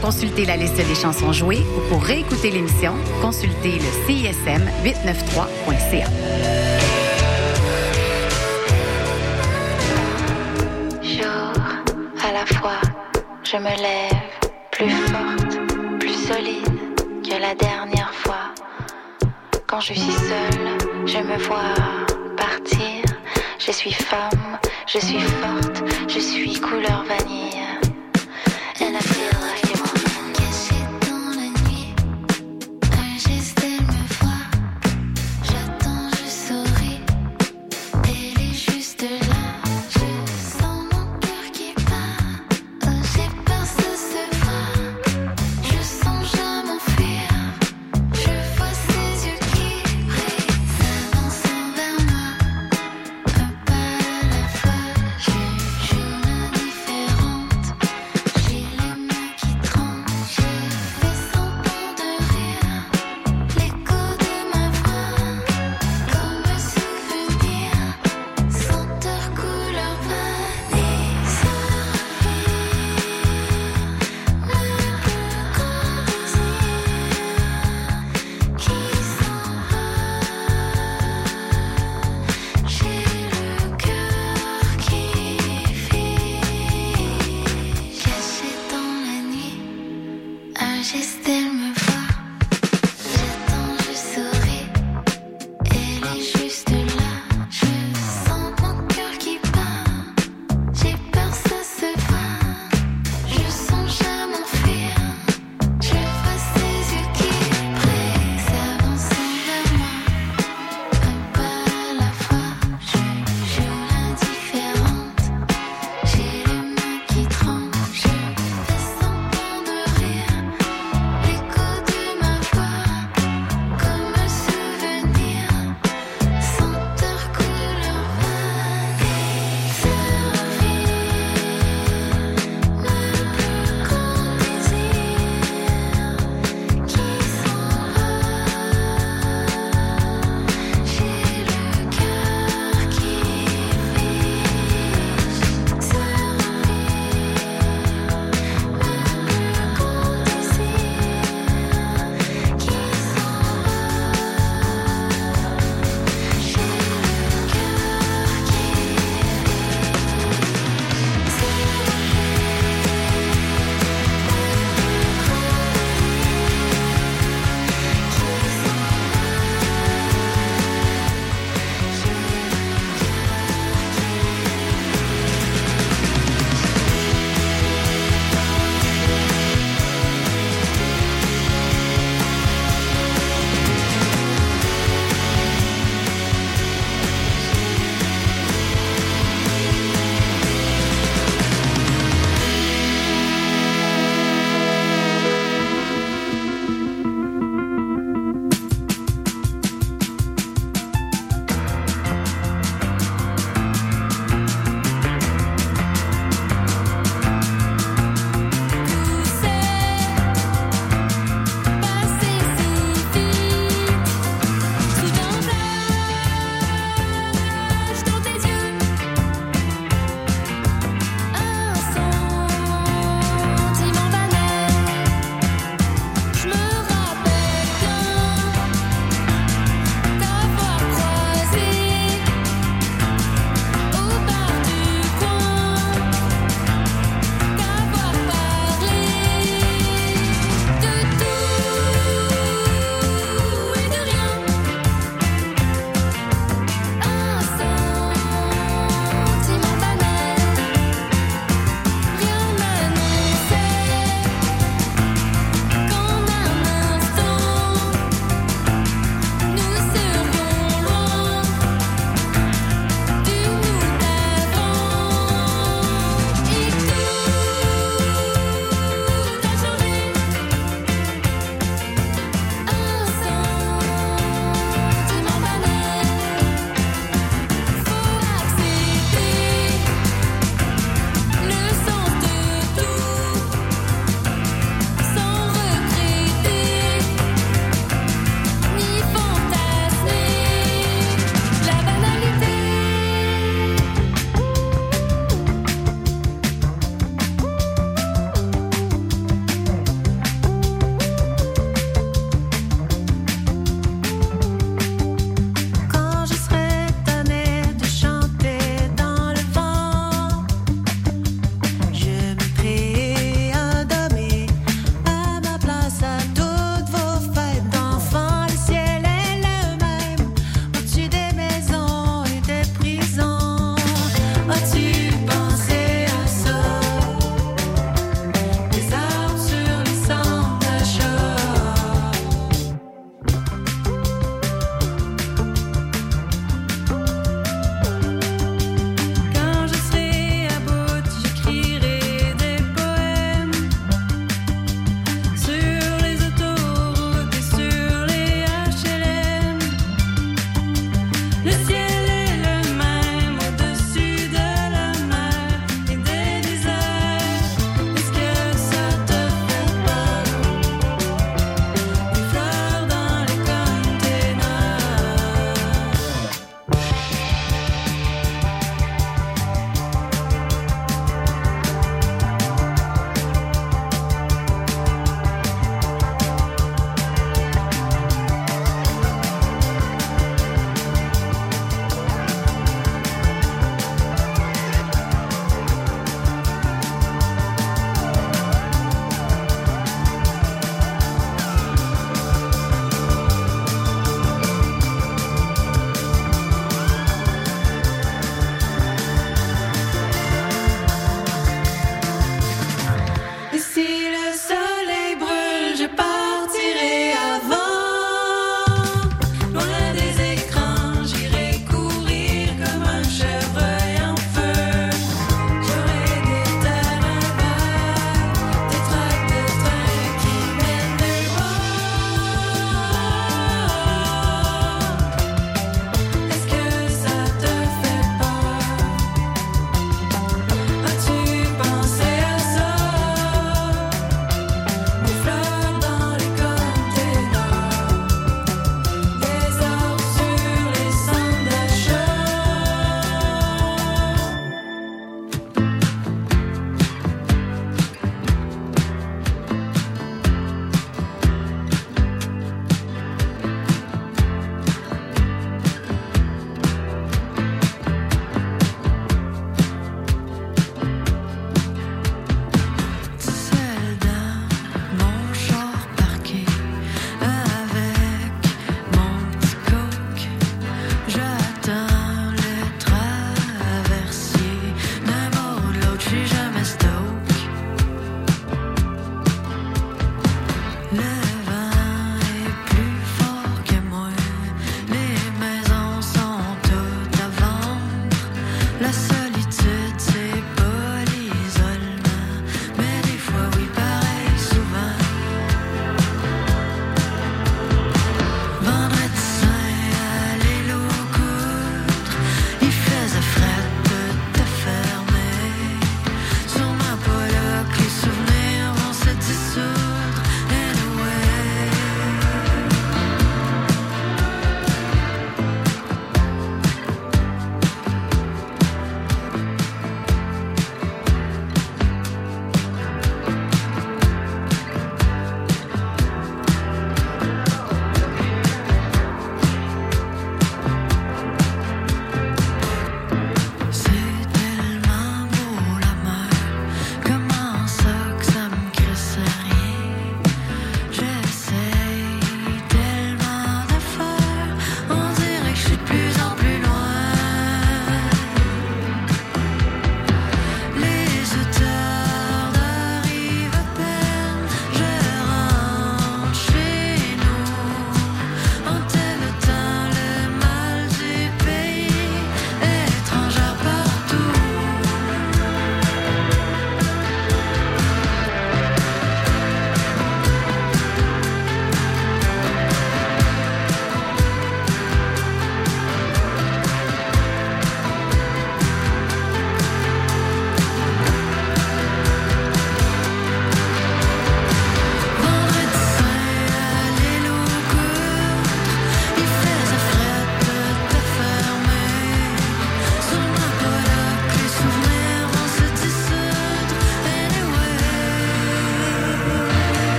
Pour consulter la liste des chansons jouées ou pour réécouter l'émission, consultez le CISM893.ca. Jour à la fois, je me lève plus forte, plus solide que la dernière fois. Quand je suis seule, je me vois partir. Je suis femme, je suis forte, je suis couleur vanille.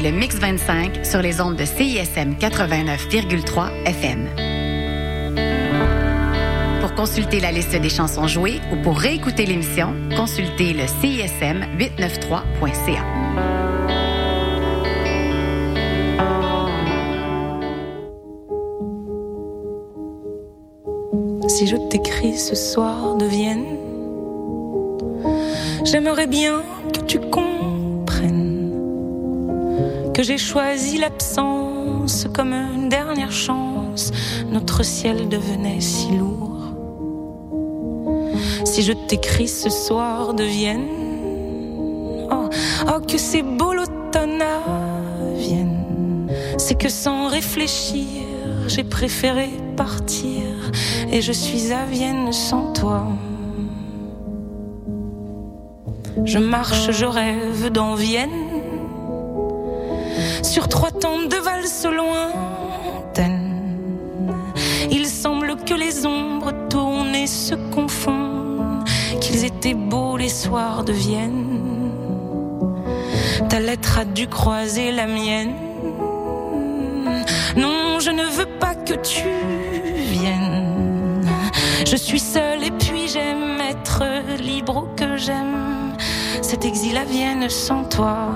Le Mix 25 sur les ondes de CISM 89,3 FM. Pour consulter la liste des chansons jouées ou pour réécouter l'émission, consultez le CISM 893.ca. Si je t'écris ce soir de Vienne, j'aimerais bien que j'ai choisi l'absence comme une dernière chance. Notre ciel devenait si lourd. Si je t'écris ce soir de Vienne, oh, oh que c'est beau l'automne à Vienne. C'est que sans réfléchir, j'ai préféré partir et je suis à Vienne sans toi. Je marche, je rêve dans Vienne, sur trois temps de valse lointaines. Il semble que les ombres tournent et se confondent, qu'ils étaient beaux les soirs de Vienne. Ta lettre a dû croiser la mienne. Non, je ne veux pas que tu viennes. Je suis seule et puis j'aime être libre ou que j'aime cet exil à Vienne sans toi.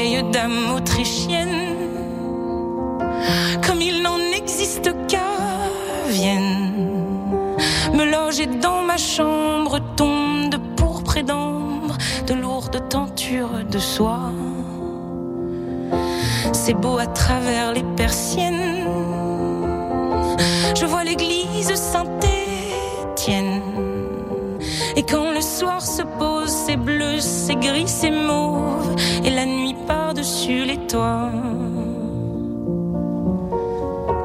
Vieille dame autrichienne, comme il n'en existe qu'à Vienne, me loger dans ma chambre, tombe de pourpre et d'ambre, de lourdes tentures de soie. C'est beau à travers les persiennes. Je vois l'église Saint-Étienne. Et quand le soir se pose, c'est bleu, c'est gris, c'est mauve. Et la nuit par-dessus les toits.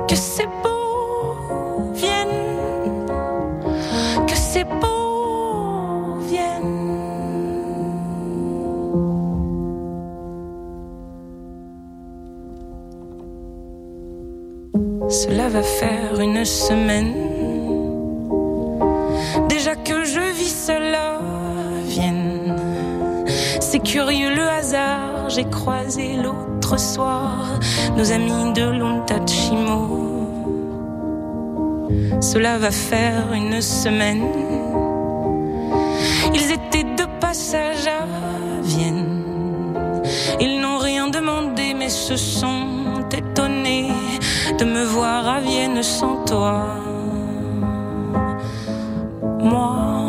Que c'est beau, Vienne. Que c'est beau, Vienne. Cela va faire une semaine déjà que je vis à Vienne. C'est curieux j'ai croisé l'autre soir nos amis de l'Ontachimo. Cela va faire une semaine. Ils étaient de passage à Vienne. Ils n'ont rien demandé, mais se sont étonnés de me voir à Vienne sans toi. Moi,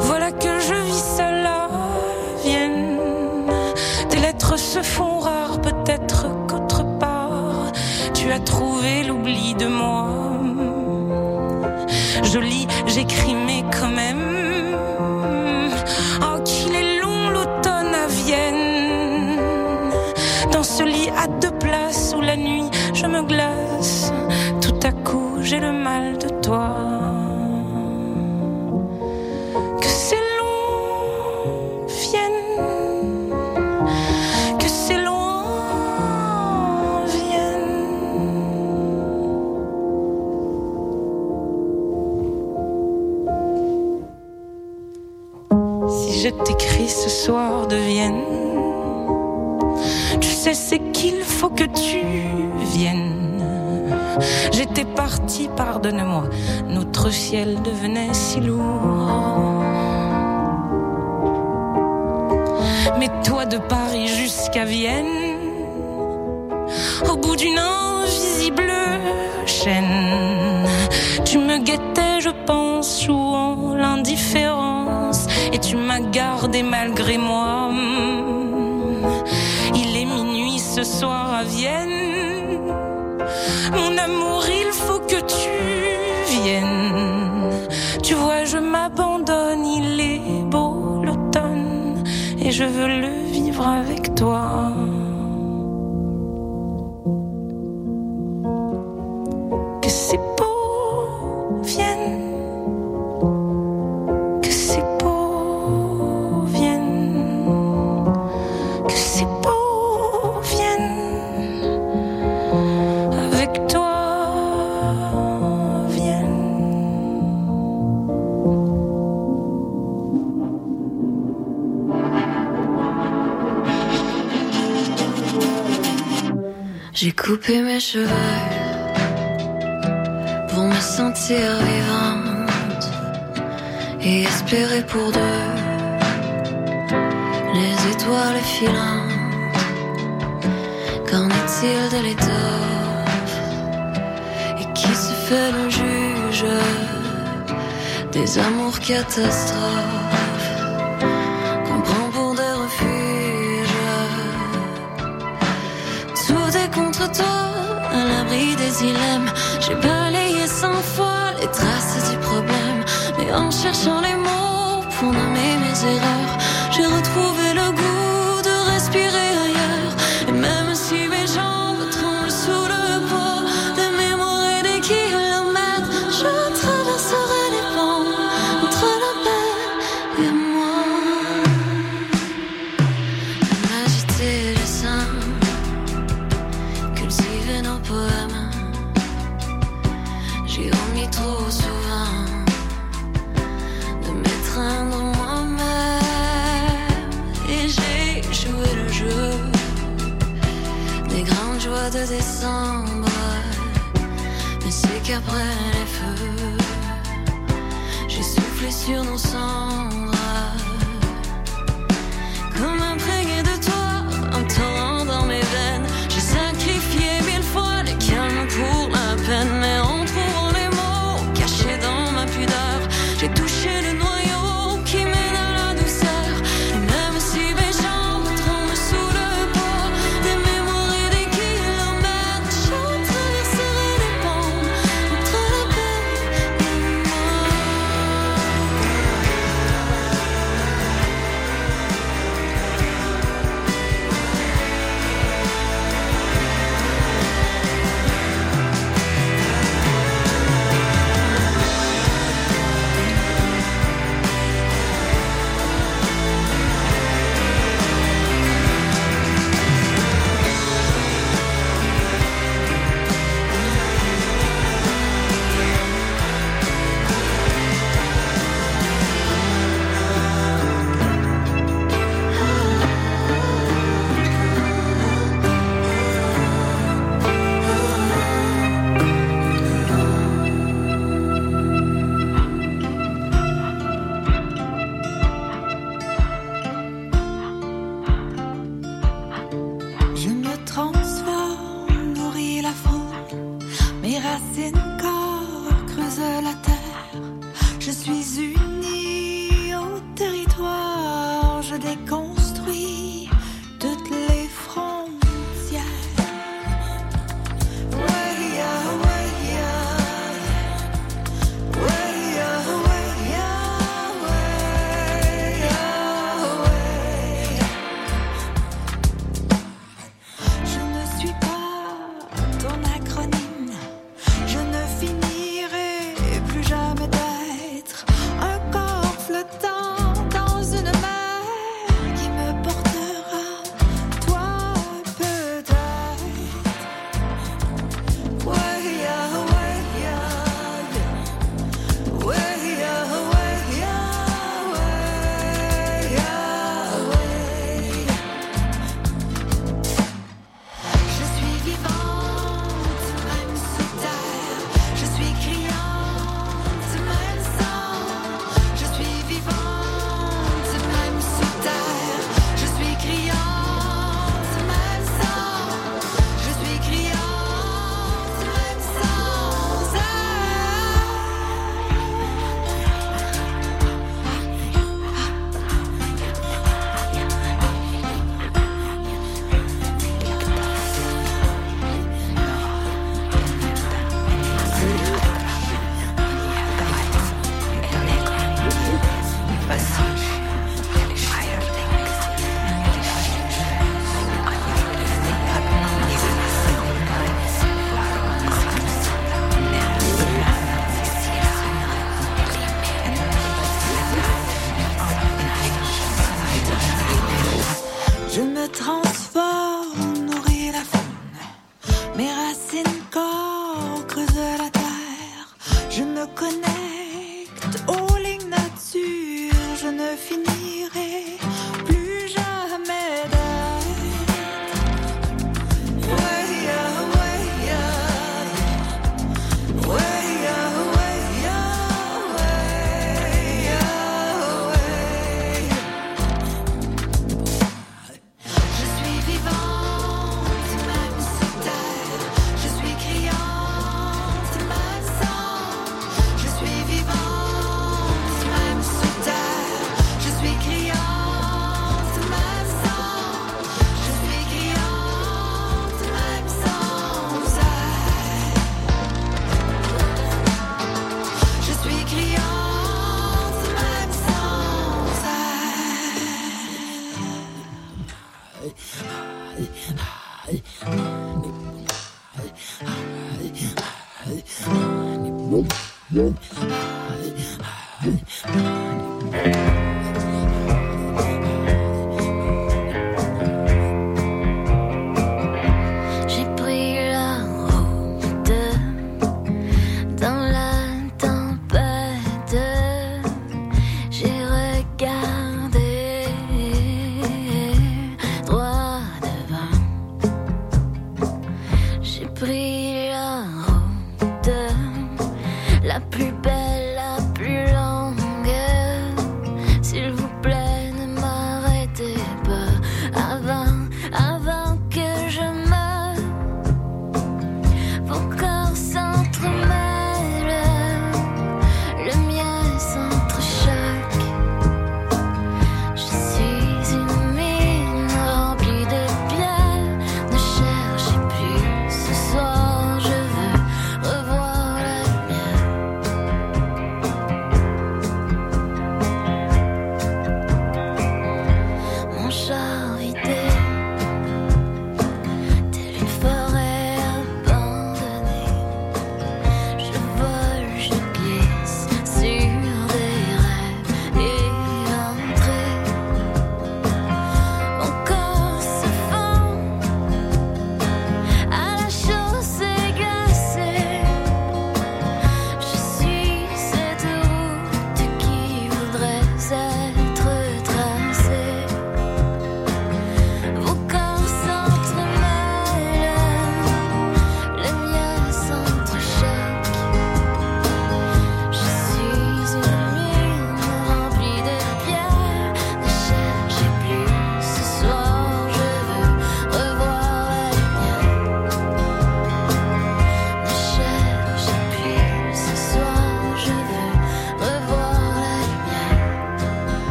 voilà que je vis seule à Vienne. Tes lettres se font rares, peut-être qu'autre part, tu as trouvé l'oubli de moi. Je lis, j'écris, mais quand même. Oh, qu'il est long l'automne à Vienne. Dans ce lit à deux je t'écris ce soir de Vienne, tu sais c'est qu'il faut que tu viennes. J'étais partie, pardonne-moi, notre ciel devenait si lourd. Mais toi de Paris jusqu'à Vienne, au bout d'une invisible chaîne, tu me guettais, je pense, jouant l'indifférence, et tu m'as gardé malgré moi. Il est minuit ce soir à Vienne. Mon amour, il faut que tu viennes. Tu vois, je m'abandonne, il est beau l'automne et je veux le J'ai coupé mes cheveux pour me sentir vivante et espérer pour deux les étoiles filantes. Qu'en est-il de l'étoffe et qui se fait le juge des amours catastrophes? J'ai balayé cent fois les traces du problème, mais en cherchant les mots pour nommer mes erreurs, j'ai retrouvé. Mais c'est qu'après les feux, j'ai soufflé sur nos cendres.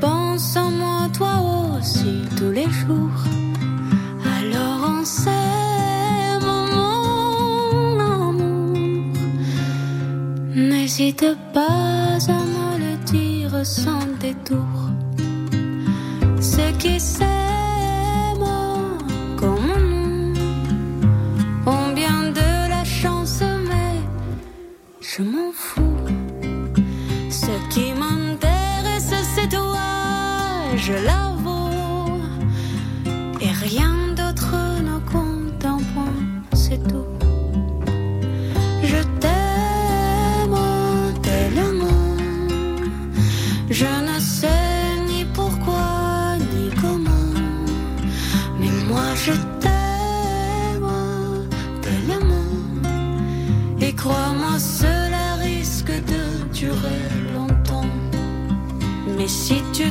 Pense en moi toi aussi tous les jours. Alors on s'aime, mon amour. N'hésite pas à me le dire sans détour. Ce qui s'est je l'avoue. Et rien d'autre ne compte un point, c'est tout. Je t'aime tellement, je ne sais ni pourquoi ni comment, mais moi je t'aime tellement. Et crois-moi, cela risque de durer longtemps. Mais si tu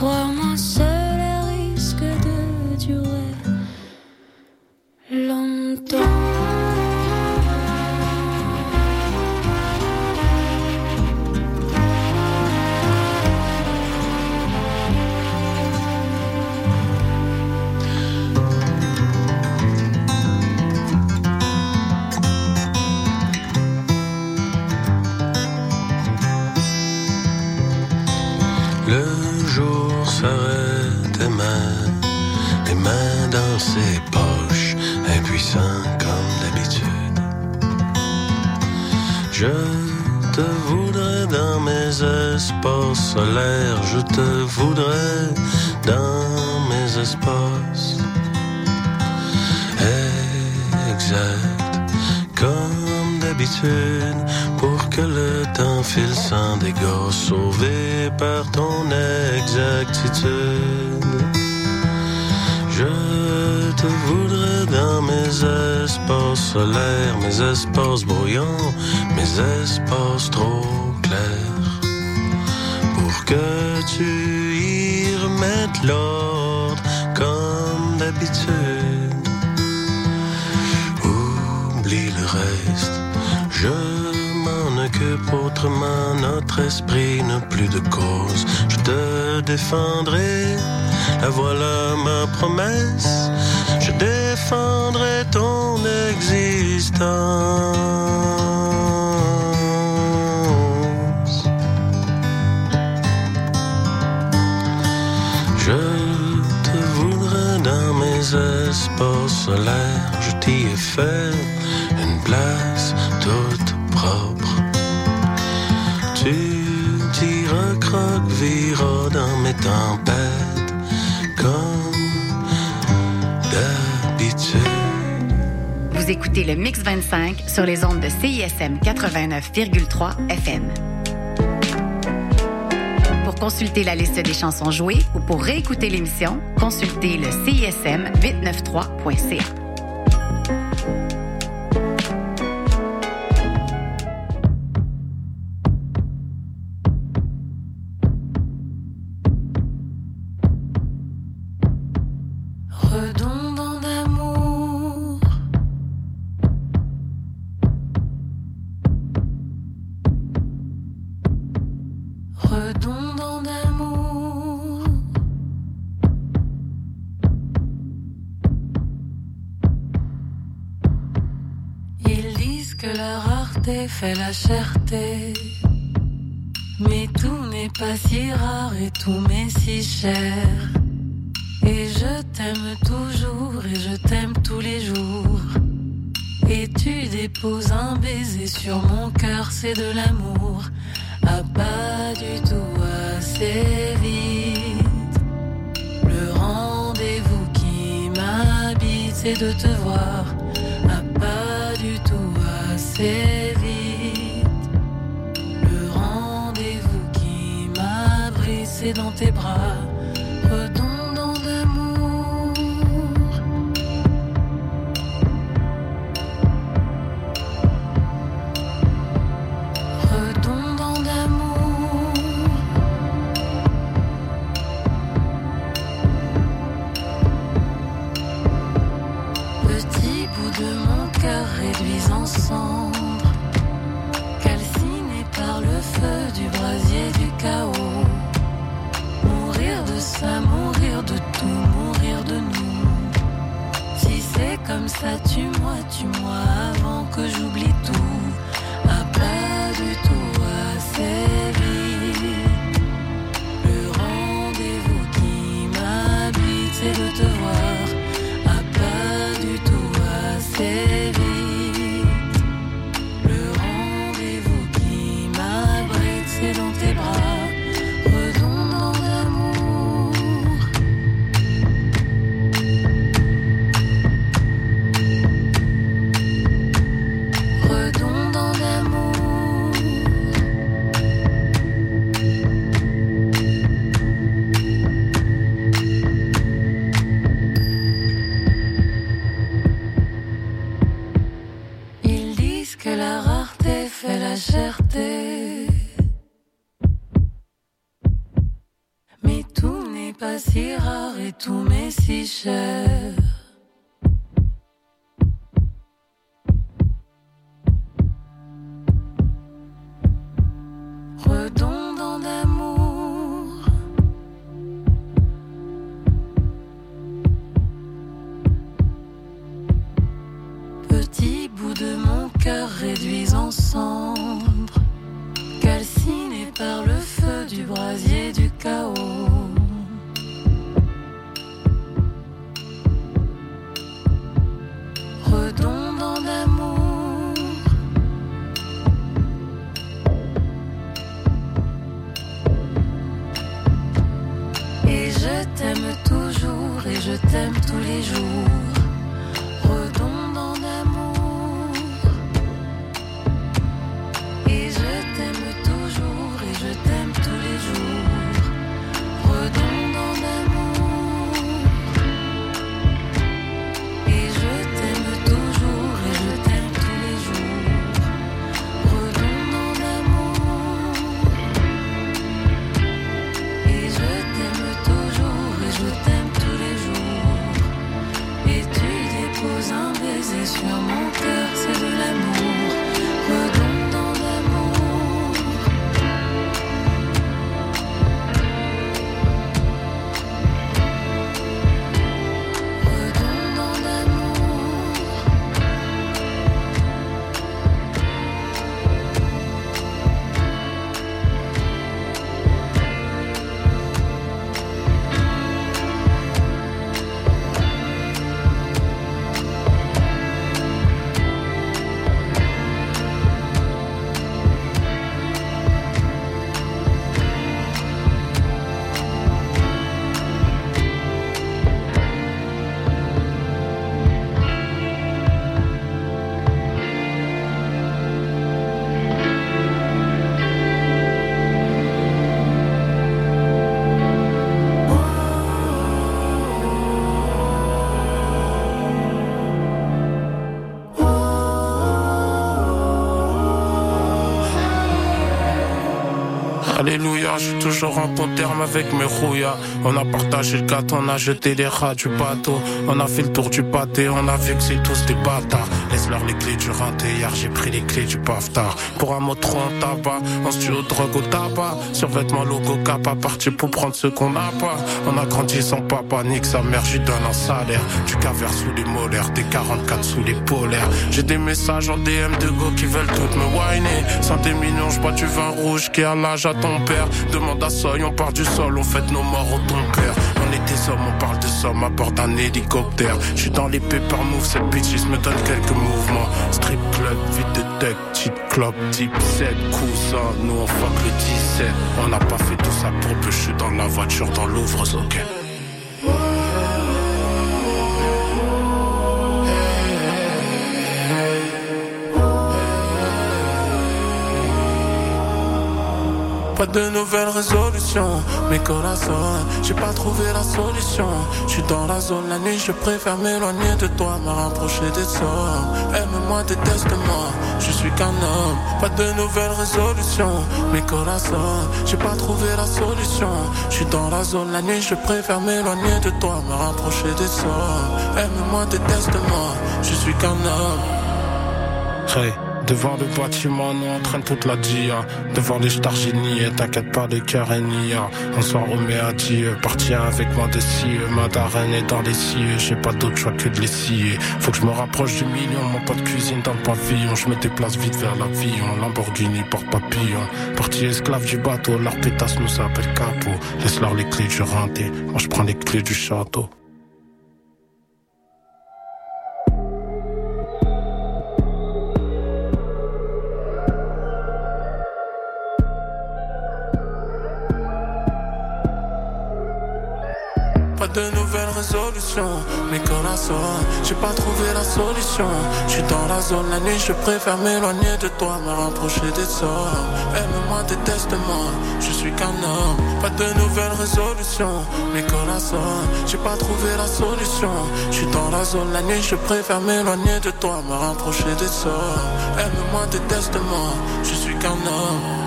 Et comme d'habitude, pour que le temps file sans dégâts, sauvé par ton exactitude. Je te voudrais dans mes espaces solaires, mes espaces brouillants, mes espaces trop clairs, pour que tu y remettes l'ordre comme d'habitude. Je m'en occupe autrement, notre esprit n'a plus de cause. Je te défendrai, la voilà ma promesse. Je défendrai ton existence. Je te voudrais dans mes espaces solaires, je t'y ai fait place toute propre. Tu t'y recroquevilleras dans mes tempêtes comme d'habitude. Vous écoutez le Mix 25 sur les ondes de CISM 89,3 FM. Pour consulter la liste des chansons jouées ou pour réécouter l'émission, consultez le CISM 893.ca. fait la cherté. Mais tout n'est pas si rare et tout m'est si cher. Et je t'aime toujours et je t'aime tous les jours. Et tu déposes un baiser sur mon cœur, c'est de l'amour. Ah, pas du tout assez vite. Le rendez-vous qui m'habite, c'est de te voir. Ah, pas du tout assez vite. C'est dans tes bras. Alléluia, je suis toujours en bon terme avec mes rouillas. On a partagé le gâteau, on a jeté les rats du bateau. On a fait le tour du pâté, on a vu que c'est tous des bâtards. Les clés du rinté, hier j'ai pris les clés du paftard. Pour un mot trop en tabac, tue au drogue au tabac. Survêtement logo capa, parti pour prendre ce qu'on n'a pas. On a grandi sans papa, nique sa mère, lui donne un salaire. Du cavert sous les molaires, des 44 sous les polaires. J'ai des messages en DM de go qui veulent toutes me whiner. Sans des millions, je bois du vin rouge qui a l'âge à ton père. Demande à Soy, on part du sol, on fête nos morts au ton père. Des hommes, on parle de sommes à bord d'un hélicoptère. Je suis dans les paper move, cette bitch me donne quelques mouvements. Strip club, vide de tech, cheat club, type 7, cousin. Nous on fuck le 17. On n'a pas fait tout ça pour peu, je suis dans la voiture, dans l'ouvre, ok. Pas de nouvelles résolutions, mes corazones, j'ai pas trouvé la solution. Je dans la zone la nuit, je préfère m'éloigner de toi, me rapprocher des sommes. Aime-moi, déteste-moi, je suis qu'un homme. Pas de nouvelles résolutions, mes corazones, j'ai pas trouvé la solution. Je dans la zone la nuit, je préfère m'éloigner de toi, me rapprocher des sommes. Aime-moi, déteste-moi, je suis qu'un homme. Devant le bâtiment, nous on traîne toute la dia. Devant les stars t'inquiète pas, le cœur est nia. On s'en remet à Dieu, parti avec moi de cieux. Ma darène est dans les cieux, j'ai pas d'autre choix que de les scier. Faut que je me rapproche du million, mon pas de cuisine dans le pavillon. Je me déplace vite vers l'avion, Lamborghini porte papillon. Parti esclave du bateau, leur pétasse nous appelle capot. Laisse-leur les clés du renté, moi je prends les clés du château. De nouvelles résolutions. Mais quand la j'ai pas trouvé la solution. Je suis dans la zone la nuit, je préfère m'éloigner de toi, me rapprocher des sorts. Aime-moi, déteste-moi, je suis qu'un homme. Pas de nouvelles résolutions. Mais quand la j'ai pas trouvé la solution. Je suis dans la zone la nuit, je préfère m'éloigner de toi, me rapprocher des sorts. Aime-moi, déteste-moi, je suis qu'un homme.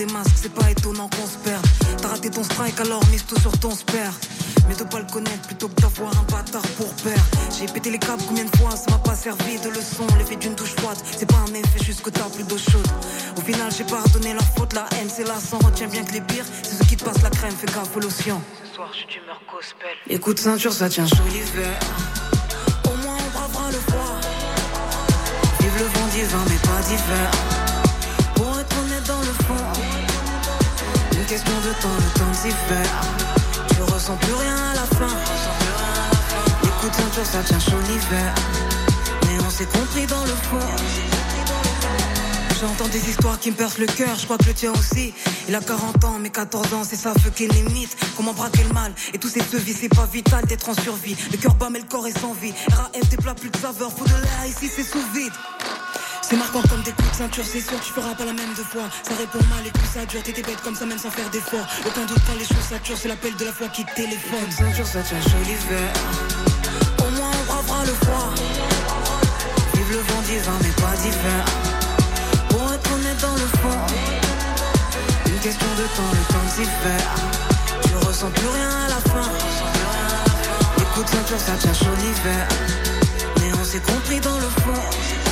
Des masques, c'est pas étonnant qu'on se perde. T'as raté ton strike, alors mise tout sur ton spare. Mais de pas le connaître plutôt que d'avoir un bâtard pour père. J'ai pété les câbles combien de fois, ça m'a pas servi de leçon. L'effet d'une douche froide, c'est pas un effet juste que t'as plus d'eau chaude. Au final, j'ai pardonné leur faute, la haine c'est la sang. Retiens bien que les pires, c'est ceux qui te passent la crème, fais gaffe aux lotions. Ce soir, je suis d'humeur gospel. Écoute, ceinture, ça tient chaud l'hiver. Au moins, on bravera le froid. Vive le vent divin, mais pas d'hiver. D'hiver. Je ressens plus rien à la fin. Écoute, ceinture, ça tient chaud l'hiver. Mais on s'est compris dans le fond. J'entends des histoires qui me percent le cœur, je crois que le tien aussi. Il a 40 ans, mais 14 ans, c'est ça, feu qui limite. Comment braquer le mal? Et tous ces vies, c'est pas vital d'être en survie. Le cœur bat, mais le corps est sans vie. RAF, des plats plus de saveur, faut de l'air, ici c'est sous vide. C'est marquant comme des coups de ceinture, c'est sûr, tu feras pas la même deux fois. Ça répond mal et plus ça dure, t'étais bête comme ça, même sans faire d'effort. Aucun doute quand les choses saturent, c'est l'appel de la foi qui téléphone. Ceinture, ça tient chaud l'hiver. Au moins, on bravera le froid. Vive le vent divin, mais pas d'hiver. Pour être honnête dans le fond, une question de temps, le temps d'hiver. Je ressens plus rien à la fin. Écoute, ceinture, ça tient chaud l'hiver. Mais on s'est compris dans le fond.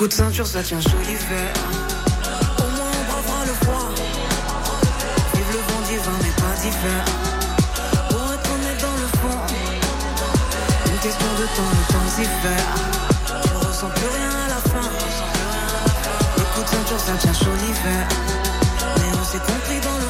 Écoute, ceinture, ça tient chaud l'hiver. Temps, le temps d'hiver. Je ressens plus rien à la fin. Écoute, ceinture, ça tient chaud l'hiver. Mais on s'est compris dans le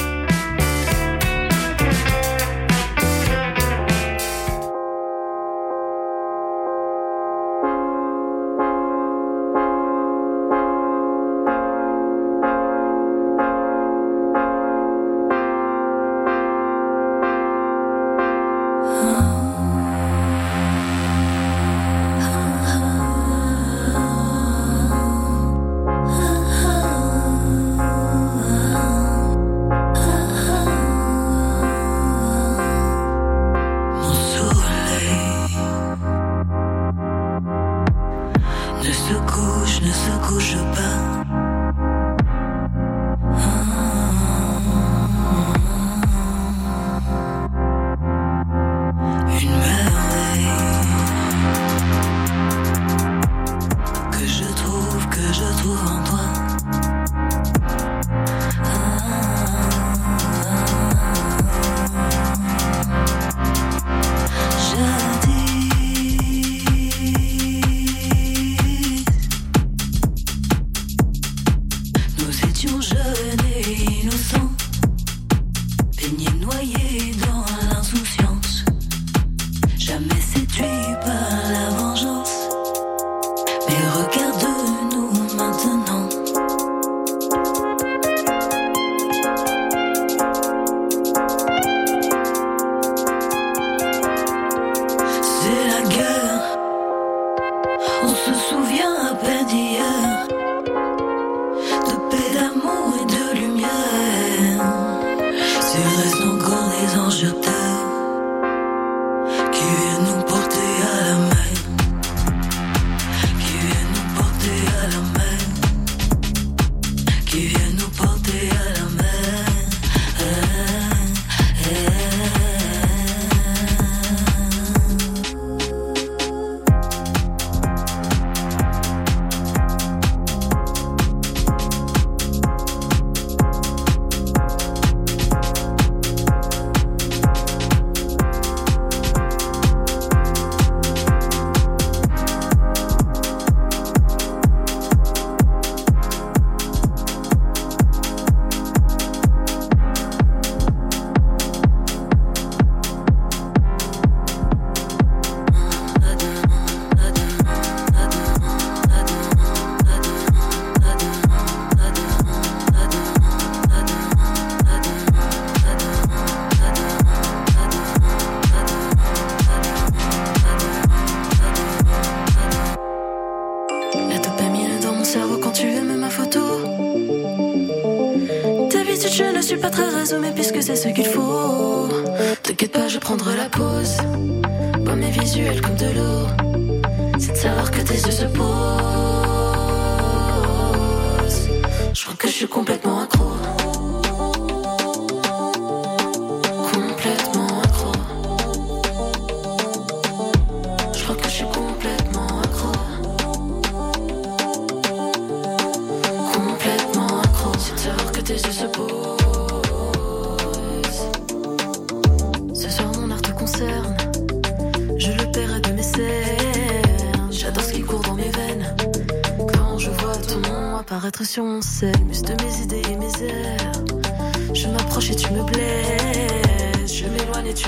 that's so good for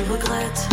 regrette.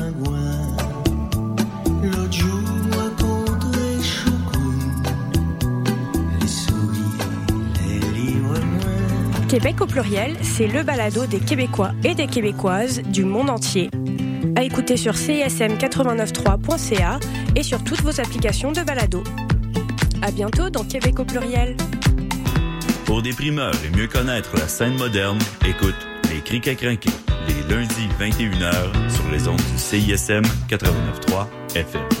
Québec au pluriel, c'est le balado des Québécois et des Québécoises du monde entier. À écouter sur csm893.ca et sur toutes vos applications de balado. À bientôt dans Québec au pluriel. Pour des primeurs et mieux connaître la scène moderne, écoute Les Cric à Crinquer, les lundis 21h sur les ondes du CISM 893 FM.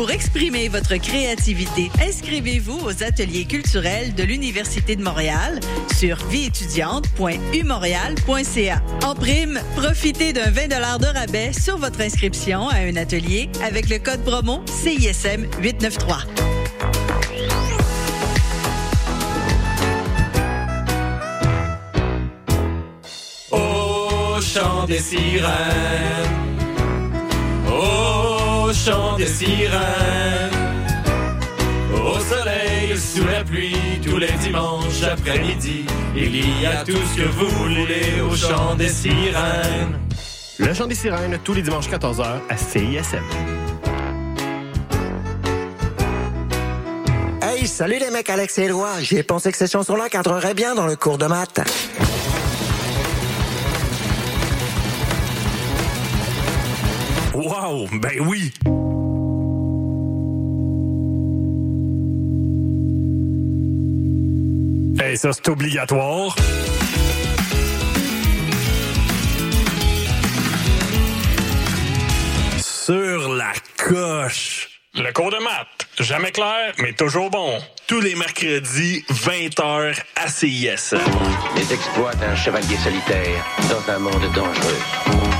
Pour exprimer votre créativité, inscrivez-vous aux ateliers culturels de l'Université de Montréal sur vieétudiante.umontréal.ca. En prime, profitez d'un 20 de rabais sur votre inscription à un atelier avec le code promo CISM 893. Au chant des sirènes, au chant des sirènes, au soleil, sous la pluie, tous les dimanches après-midi, il y a tout ce que vous voulez au chant des sirènes. Le chant des sirènes, tous les dimanches 14h à CISM. Hey, salut les mecs, Alex et Éloi. J'ai pensé que cette chanson-là cadrerait bien dans le cours de maths. Wow, ben oui! Hey, ça, c'est obligatoire. Sur la coche. Le cours de maths, jamais clair, mais toujours bon. Tous les mercredis, 20h à CIS. Les exploits d'un chevalier solitaire dans un monde dangereux.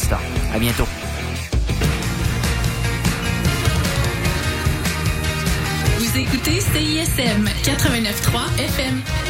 Benstar. À bientôt. Vous écoutez CISM 89.3 FM.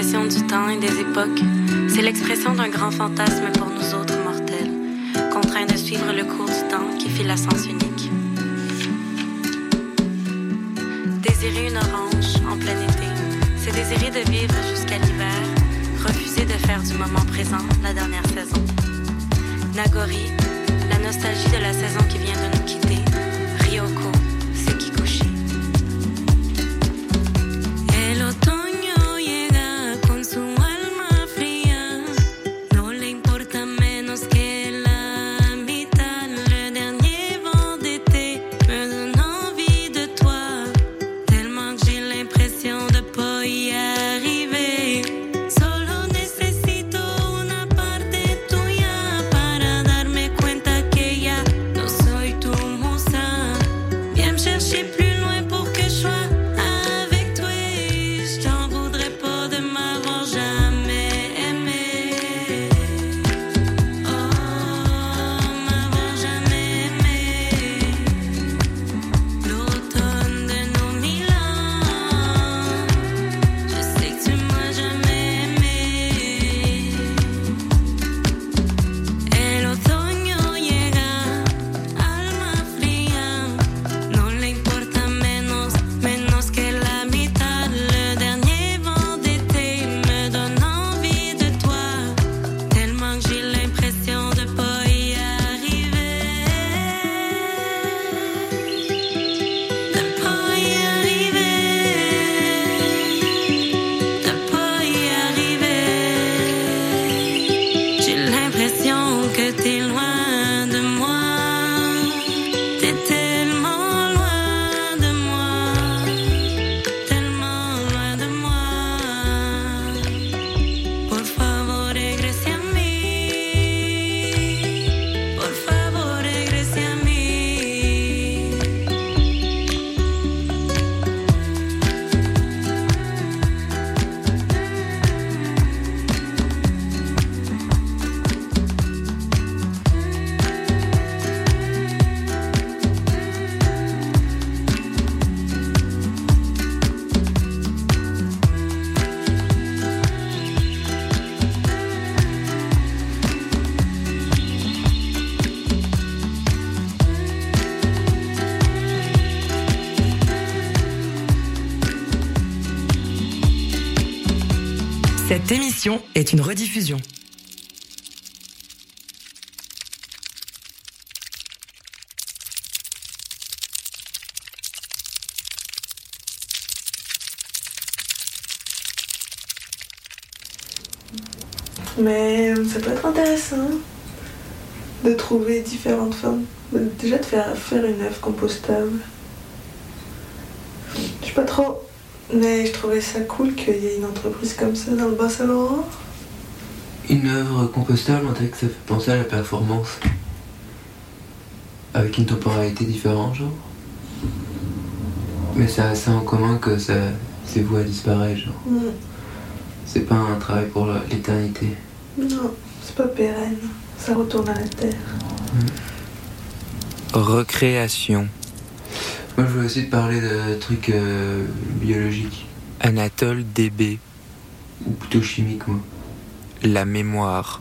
du temps et des époques, c'est l'expression d'un grand fantasme pour nous autres mortels, contraints de suivre le cours du temps qui fit la sens unique. Désirer une orange en plein été, c'est désirer de vivre jusqu'à l'hiver, refuser de faire du moment présent la dernière saison. Nagori, la nostalgie de la saison qui vient de une rediffusion. Mais ça peut être intéressant de trouver différentes formes. Déjà de faire, faire une œuvre compostable. Je sais pas trop, mais je trouvais ça cool qu'il y ait une entreprise comme ça dans le Bas-Saint-Laurent. Une œuvre compostable, on dirait que ça fait penser à la performance. Avec une temporalité différente, genre. Mais ça a ça en commun que ça, c'est voué à disparaître, genre. Mm. C'est pas un travail pour la- l'éternité. Non, c'est pas pérenne. Ça retourne à la terre. Recréation. Moi, je voulais aussi te parler de trucs euh, biologiques. Anatole DB. Ou plutôt chimiques, moi. La mémoire.